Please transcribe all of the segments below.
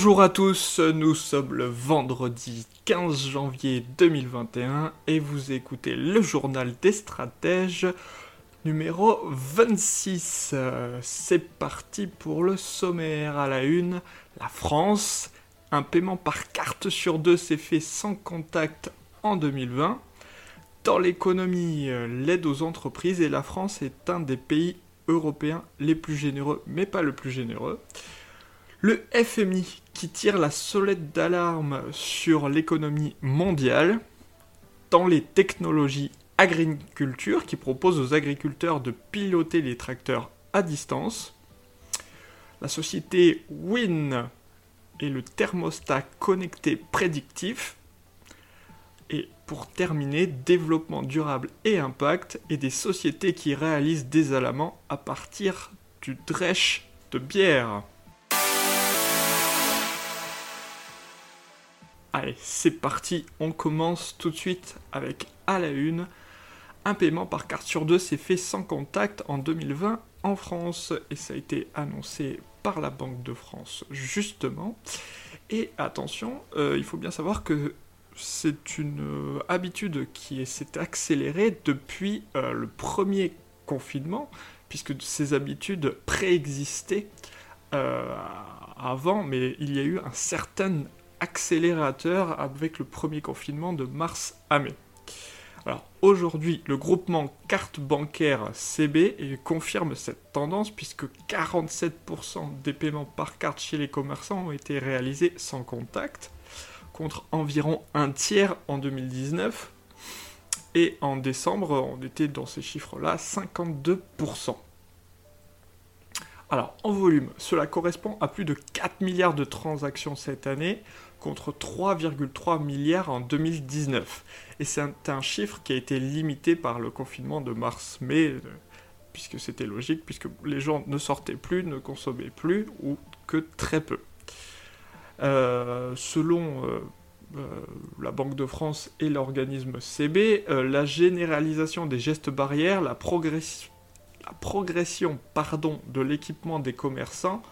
Bonjour à tous, nous sommes le vendredi 15 janvier 2021 et vous écoutez le journal des stratèges numéro 26. Euh, C'est parti pour le sommaire à la une. La France, un paiement par carte sur deux s'est fait sans contact en 2020. Dans l'économie, euh, l'aide aux entreprises et la France est un des pays européens les plus généreux, mais pas le plus généreux. Le FMI qui tire la solette d'alarme sur l'économie mondiale dans les technologies agriculture qui propose aux agriculteurs de piloter les tracteurs à distance. La société Win et le thermostat connecté prédictif. Et pour terminer, développement durable et impact et des sociétés qui réalisent des alamans à partir du drèche de bière. Allez, c'est parti, on commence tout de suite avec à la une. Un paiement par carte sur deux s'est fait sans contact en 2020 en France et ça a été annoncé par la Banque de France justement. Et attention, euh, il faut bien savoir que c'est une euh, habitude qui s'est accélérée depuis euh, le premier confinement, puisque ces habitudes préexistaient avant, mais il y a eu un certain accélérateur avec le premier confinement de mars à mai. Alors aujourd'hui, le groupement carte bancaire CB confirme cette tendance puisque 47% des paiements par carte chez les commerçants ont été réalisés sans contact, contre environ un tiers en 2019. Et en décembre, on était dans ces chiffres-là 52%. Alors, en volume, cela correspond à plus de 4 milliards de transactions cette année, contre 3,3 milliards en 2019. Et c'est un, chiffre qui a été limité par le confinement de mars-mai, euh, puisque c'était logique, puisque les gens ne sortaient plus, ne consommaient plus, ou que très peu. Euh, selon euh, la Banque de France et l'organisme CB, la généralisation des gestes barrières, la, la progression pardon, de l'équipement des commerçants,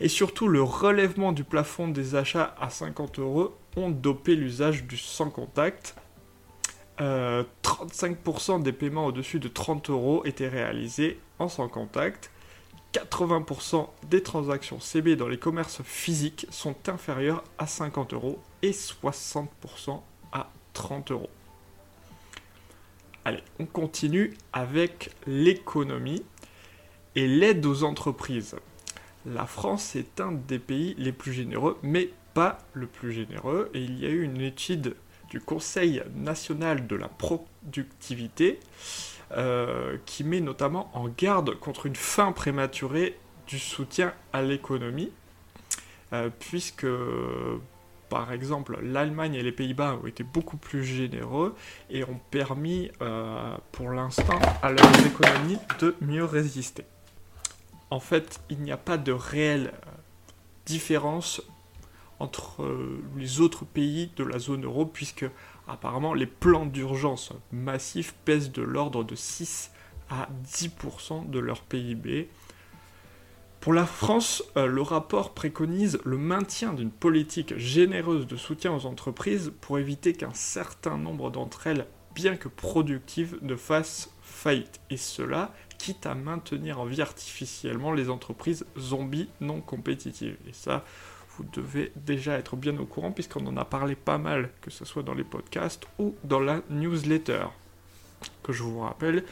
et surtout le relèvement du plafond des achats à 50 euros ont dopé l'usage du sans contact. 35% euh, des paiements au-dessus de 30 euros étaient réalisés en sans contact. 80% des transactions CB dans les commerces physiques sont inférieures à 50 euros et 60% à 30 euros. Allez, on continue avec l'économie et l'aide aux entreprises la France est un des pays les plus généreux, mais pas le plus généreux. Et il y a eu une étude du Conseil national de la productivité euh, qui met notamment en garde contre une fin prématurée du soutien à l'économie, euh, puisque par exemple l'Allemagne et les Pays-Bas ont été beaucoup plus généreux et ont permis euh, pour l'instant à leurs économies de mieux résister en fait, il n'y a pas de réelle euh, différence entre euh, les autres pays de la zone euro, puisque apparemment les plans d'urgence massifs pèsent de l'ordre de 6 à 10% de leur PIB. Pour la France, euh, le rapport préconise le maintien d'une politique généreuse de soutien aux entreprises pour éviter qu'un certain nombre d'entre elles, bien que productives, ne fassent faillite. Et cela quitte à maintenir en vie artificiellement les entreprises zombies non compétitives. Et ça, vous devez déjà être bien au courant puisqu'on en a parlé pas mal, que ce soit dans les podcasts ou dans la newsletter. Que je vous rappelle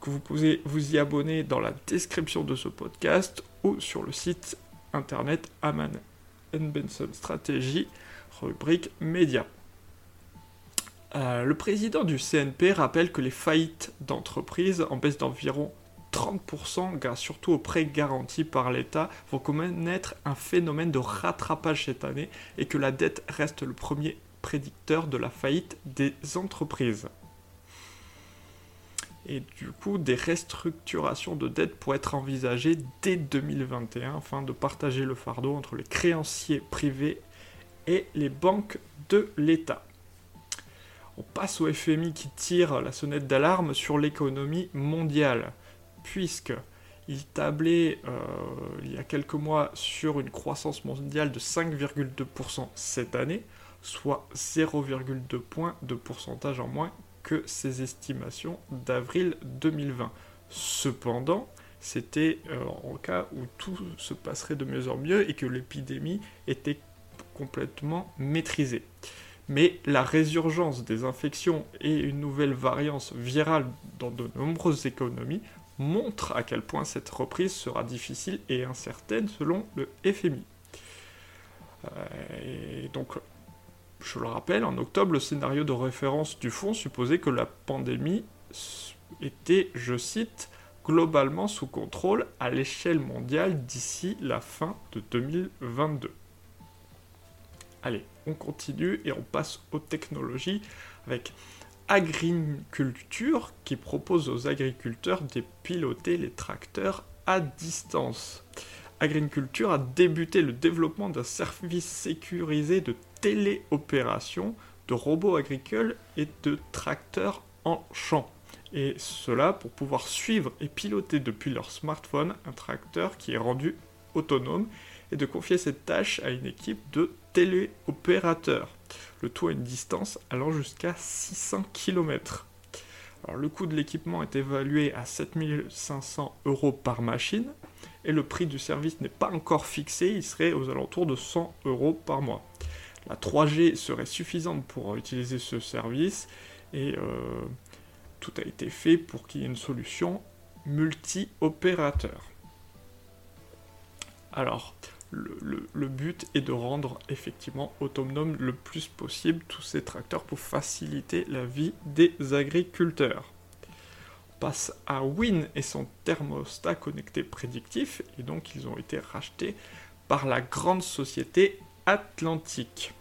que vous pouvez vous y abonner dans la description de ce podcast sur le site internet Aman Benson Stratégie, rubrique médias. Euh, le président du CNP rappelle que les faillites d'entreprises en baisse d'environ 30% grâce surtout aux prêts garantis par l'État, vont connaître un phénomène de rattrapage cette année et que la dette reste le premier prédicteur de la faillite des entreprises. Et du coup, des restructurations de dette pourraient être envisagées dès 2021 afin de partager le fardeau entre les créanciers privés et les banques de l'État. On passe au FMI qui tire la sonnette d'alarme sur l'économie mondiale, puisque il tablait euh, il y a quelques mois sur une croissance mondiale de 5,2% cette année, soit 0,2 points de pourcentage en moins que ses estimations d'avril 2020. Cependant, c'était euh, en cas où tout se passerait de mieux en mieux et que l'épidémie était complètement maîtrisée. Mais la résurgence des infections et une nouvelle variante virale dans de nombreuses économies montrent à quel point cette reprise sera difficile et incertaine selon le FMI. Euh, et donc, je le rappelle, en octobre, le scénario de référence du fonds supposait que la pandémie était, je cite, globalement sous contrôle à l'échelle mondiale d'ici la fin de 2022. Allez, on continue et on passe aux technologies avec Agriculture qui propose aux agriculteurs de piloter les tracteurs à distance. Agriculture a débuté le développement d'un service sécurisé de téléopération de robots agricoles et de tracteurs en champ. Et cela pour pouvoir suivre et piloter depuis leur smartphone un tracteur qui est rendu autonome et de confier cette tâche à une équipe de téléopérateurs. Le tout à une distance allant jusqu'à 600 km. Le coût de l'équipement est évalué à 7500 euros par machine et le prix du service n'est pas encore fixé, il serait aux alentours de 100 euros par mois. La 3G serait suffisante pour utiliser ce service et euh, tout a été fait pour qu'il y ait une solution multi-opérateur. Alors, le, but est de rendre effectivement autonome le plus possible tous ces tracteurs pour faciliter la vie des agriculteurs. On passe à Win et son thermostat connecté prédictif, et donc ils ont été rachetés par la grande société Atlantique.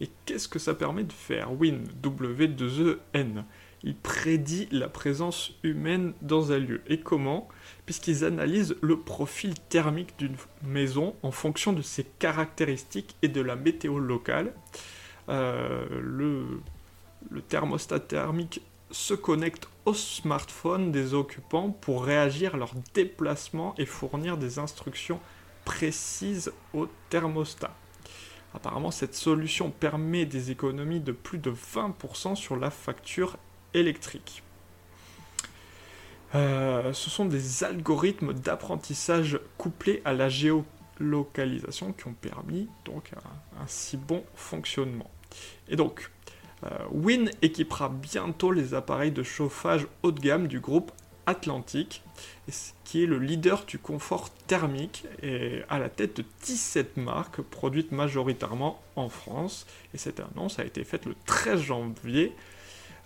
Et qu'est-ce que ça permet de faire? Win, W2EN il prédit la présence humaine dans un lieu. Et comment? Puisqu'ils analysent le profil thermique d'une maison en fonction de ses caractéristiques et de la météo locale. Euh, le, le thermostat thermique se connecte au smartphone des occupants pour réagir à leur déplacement et fournir des instructions précises au thermostat. Apparemment, cette solution permet des économies de plus de 20% sur la facture électrique. Euh, ce sont des algorithmes d'apprentissage couplés à la géolocalisation qui ont permis donc un, si bon fonctionnement. Et donc, euh, Win équipera bientôt les appareils de chauffage haut de gamme du groupe Atlantique, qui est le leader du confort thermique et à la tête de 17 marques produites majoritairement en France. Et cette annonce a été faite le 13 janvier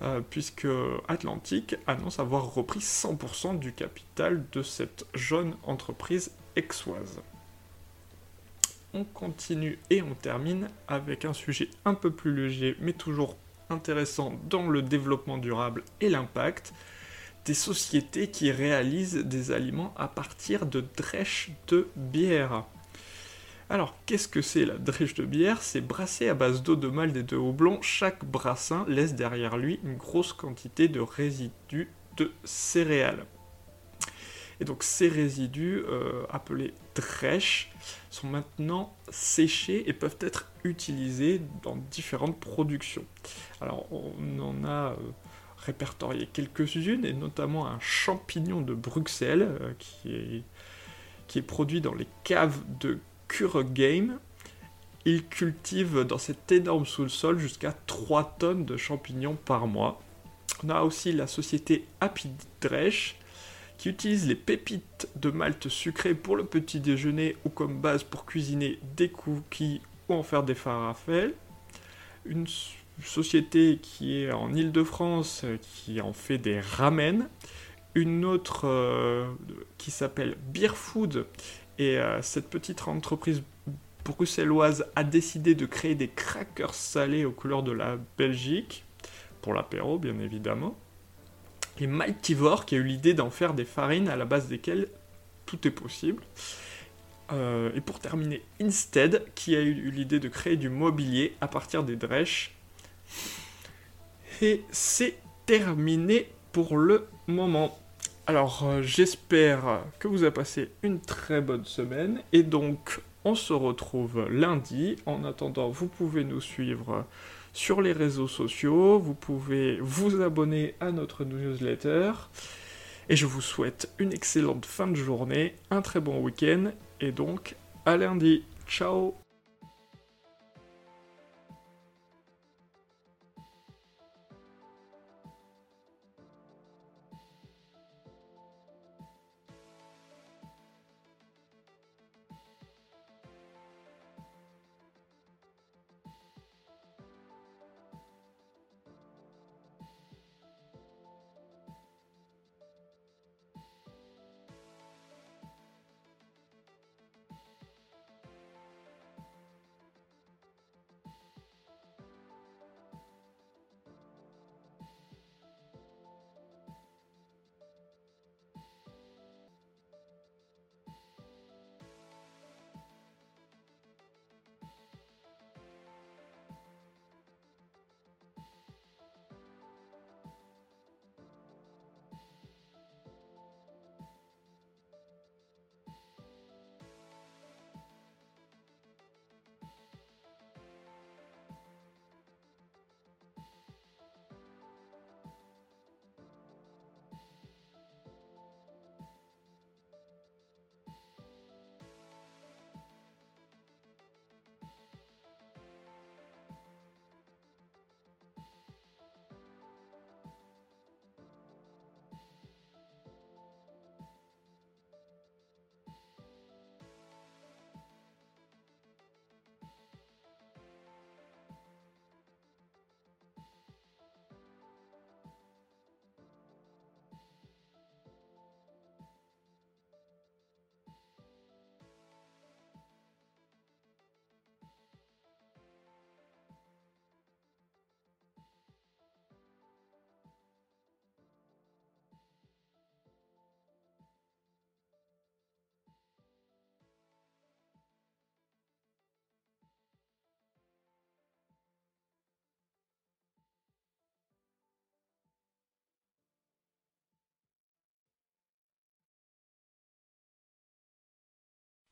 euh, puisque Atlantic annonce avoir repris 100% du capital de cette jeune entreprise exoise. On continue et on termine avec un sujet un peu plus léger mais toujours intéressant dans le développement durable et l'impact des sociétés qui réalisent des aliments à partir de drèches de bière. Alors, qu'est-ce que c'est la drèche de bière? C'est brassé à base d'eau de malt et de houblon. Chaque brassin laisse derrière lui une grosse quantité de résidus de céréales. Et donc ces résidus, euh, appelés drèches, sont maintenant séchés et peuvent être utilisés dans différentes productions. Alors on en a euh, répertorié quelques-unes, et notamment un champignon de Bruxelles euh, qui, est, qui est produit dans les caves de Cure Game, il cultive dans cet énorme sous-sol jusqu'à 3 tonnes de champignons par mois. On a aussi la société Happy Dresch qui utilise les pépites de malt sucré pour le petit déjeuner ou comme base pour cuisiner des cookies ou en faire des farafels. Société qui est en Ile-de-France qui en fait des ramen une autre euh, qui s'appelle Beer Food. Et euh, cette petite entreprise bruxelloise a décidé de créer des crackers salés aux couleurs de la Belgique, pour l'apéro bien évidemment. Et Mightyvore qui a eu l'idée d'en faire des farines à la base desquelles tout est possible. Euh, et pour terminer, Instead qui a eu l'idée de créer du mobilier à partir des drèches. Et c'est terminé pour le moment. Alors euh, j'espère que vous avez passé une très bonne semaine et donc on se retrouve lundi. En attendant, vous pouvez nous suivre sur les réseaux sociaux, vous pouvez vous abonner à notre newsletter. Et je vous souhaite une excellente fin de journée, un très bon week-end, et donc à lundi. Ciao